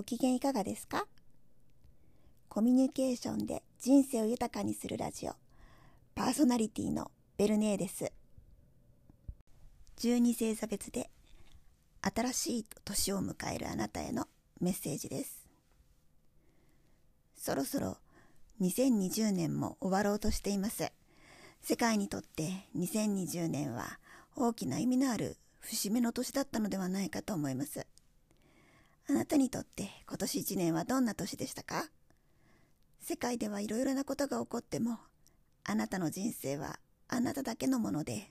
ご機嫌いかがですか？コミュニケーションで人生を豊かにするラジオ。パーソナリティのベルネーです。12星座別で新しい年を迎えるあなたへのメッセージです。そろそろ2020年も終わろうとしています。世界にとって2020年は大きな意味のある節目の年だったのではないかと思います。あなたにとって今年一年はどんな年でしたか？世界ではいろいろなことが起こってもあなたの人生はあなただけのもので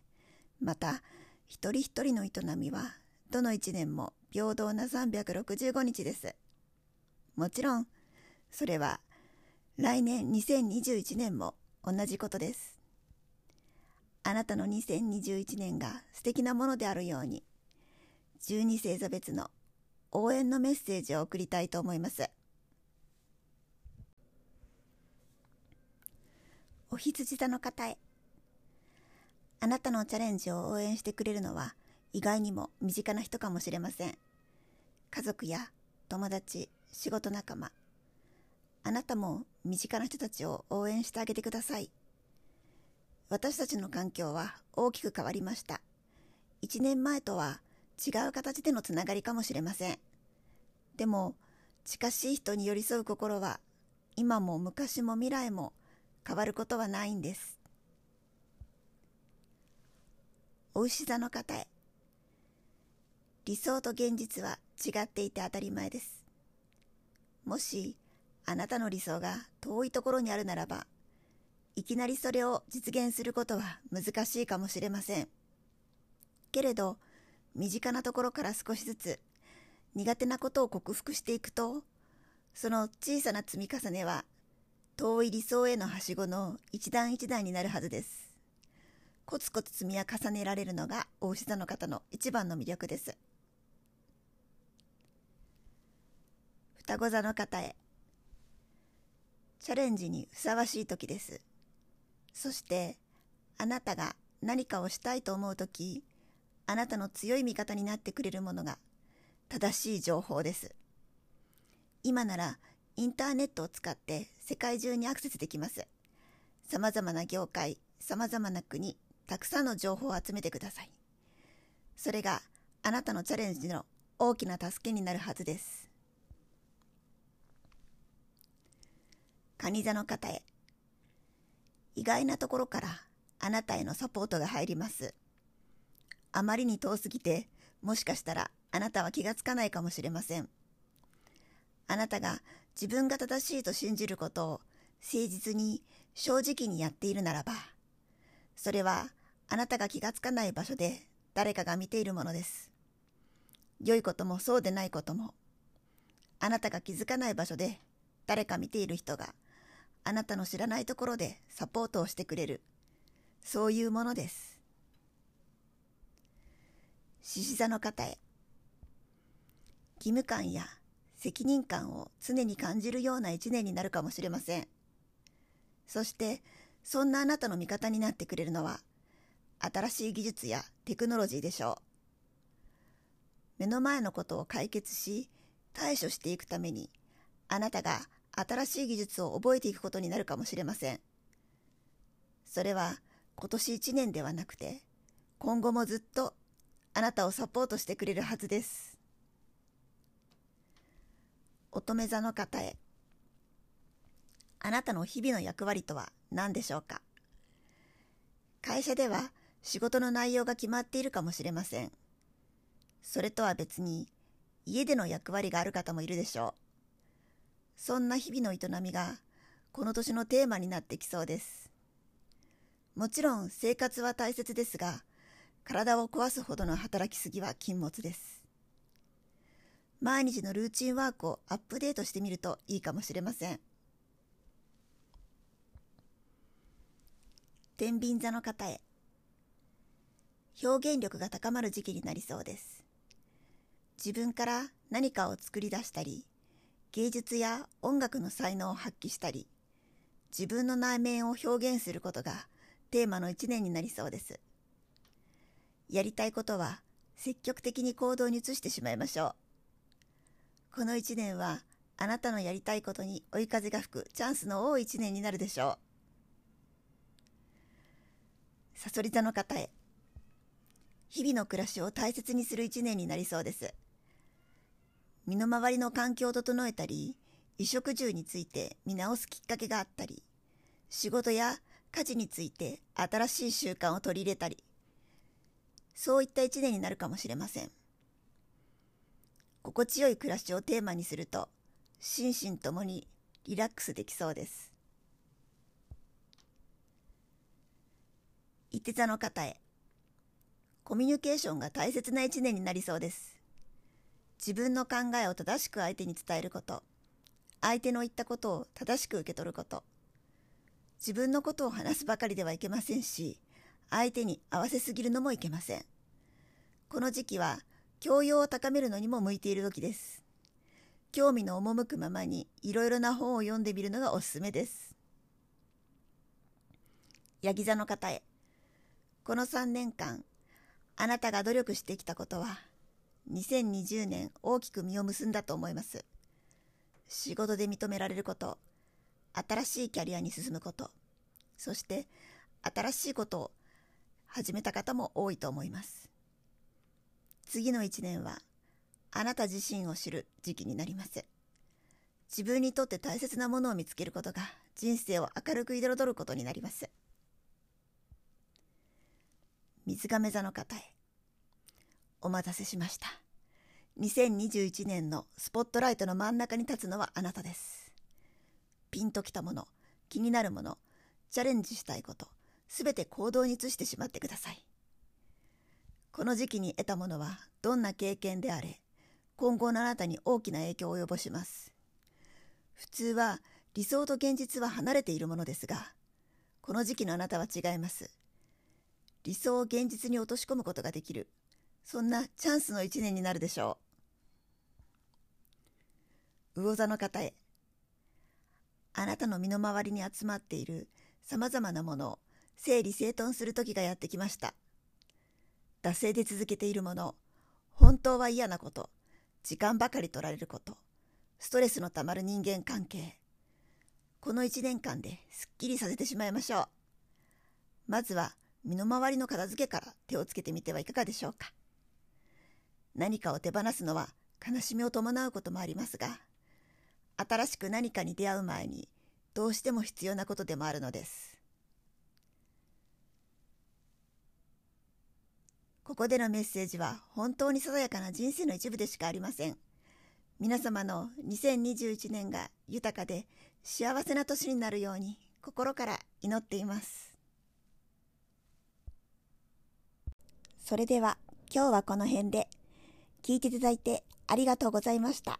また一人一人の営みはどの一年も平等な365日です。もちろんそれは来年2021年も同じことです。あなたの2021年が素敵なものであるように12星座別の応援のメッセージを送りたいと思います。お羊座の方へ。あなたのチャレンジを応援してくれるのは意外にも身近な人かもしれません。家族や友達、仕事仲間。あなたも身近な人たちを応援してあげてください。私たちの環境は大きく変わりました。1年前とは違う形でのつながりかもしれません。でも、近しい人に寄り添う心は、今も昔も未来も変わることはないんです。お牛座の方へ。理想と現実は違っていて当たり前です。もし、あなたの理想が遠いところにあるならば、いきなりそれを実現することは難しいかもしれません。けれど、身近なところから少しずつ苦手なことを克服していくとその小さな積み重ねは遠い理想へのはしごの一段一段になるはずです。コツコツ積み重ねられるのが大牛座の方の一番の魅力です。双子座の方へチャレンジにふさわしい時です。そしてあなたが何かをしたいと思う時あなたの強い味方になってくれるものが正しい情報です。今ならインターネットを使って世界中にアクセスできます。様々な業界、様々な国、たくさんの情報を集めてください。それがあなたのチャレンジの大きな助けになるはずです。蟹座の方へ。意外なところからあなたへのサポートが入ります。あまりに遠すぎて、もしかしたらあなたは気がつかないかもしれません。あなたが自分が正しいと信じることを誠実に正直にやっているならば、それはあなたが気がつかない場所で誰かが見ているものです。良いこともそうでないことも、あなたが気づかない場所で誰か見ている人があなたの知らないところでサポートをしてくれる、そういうものです。獅子座の方へ。義務感や責任感を常に感じるような一年になるかもしれません。そしてそんなあなたの味方になってくれるのは新しい技術やテクノロジーでしょう。目の前のことを解決し対処していくためにあなたが新しい技術を覚えていくことになるかもしれません。それは今年1年ではなくて今後もずっとあなたをサポートしてくれるはずです。乙女座の方へ。あなたの日々の役割とは何でしょうか？会社では仕事の内容が決まっているかもしれません。それとは別に家での役割がある方もいるでしょう。そんな日々の営みがこの年のテーマになってきそうです。もちろん生活は大切ですが、体を壊すほどの働きすぎは禁物です。毎日のルーチンワークをアップデートしてみるといいかもしれません。天秤座の方へ。表現力が高まる時期になりそうです。自分から何かを作り出したり、芸術や音楽の才能を発揮したり、自分の内面を表現することがテーマの一年になりそうです。やりたいことは積極的に行動に移してしまいましょう。この一年はあなたのやりたいことに追い風が吹くチャンスの多い一年になるでしょう。さそり座の方へ。日々の暮らしを大切にする一年になりそうです。身の回りの環境を整えたり、衣食住について見直すきっかけがあったり、仕事や家事について新しい習慣を取り入れたり、そういった一年になるかもしれません。心地よい暮らしをテーマにすると、心身ともにリラックスできそうです。いて座の方へ。コミュニケーションが大切な一年になりそうです。自分の考えを正しく相手に伝えること、相手の言ったことを正しく受け取ること、自分のことを話すばかりではいけませんし、相手に合わせすぎるのもいけません。この時期は教養を高めるのにも向いている時です。興味の赴くままにいろいろな本を読んでみるのがおすすめです。ヤギ座の方へ。この3年間、あなたが努力してきたことは、2020年大きく実を結んだと思います。仕事で認められること、新しいキャリアに進むこと、そして新しいことを始めた方も多いと思います。次の1年はあなた自身を知る時期になります。自分にとって大切なものを見つけることが人生を明るく彩ることになります。水亀座の方へ。お待たせしました。2021年のスポットライトの真ん中に立つのはあなたです。ピンときたもの、気になるもの、チャレンジしたいこと、すべて行動に移してしまってください。この時期に得たものはどんな経験であれ、今後のあなたに大きな影響を及ぼします。普通は理想と現実は離れているものですが、この時期のあなたは違います。理想を現実に落とし込むことができる、そんなチャンスの一年になるでしょう。魚座の方へ。あなたの身の回りに集まっている様々なものを整理整頓する時がやってきました。惰性で続けているもの、本当は嫌なこと、時間ばかり取られること、ストレスのたまる人間関係。この一年間ですっきりさせてしまいましょう。まずは身の回りの片付けから手をつけてみてはいかがでしょうか。何かを手放すのは悲しみを伴うこともありますが、新しく何かに出会う前にどうしても必要なことでもあるのです。ここでのメッセージは本当にささやかな人生の一部でしかありません。皆様の2021年が豊かで幸せな年になるように心から祈っています。それでは今日はこの辺で聞いていただいてありがとうございました。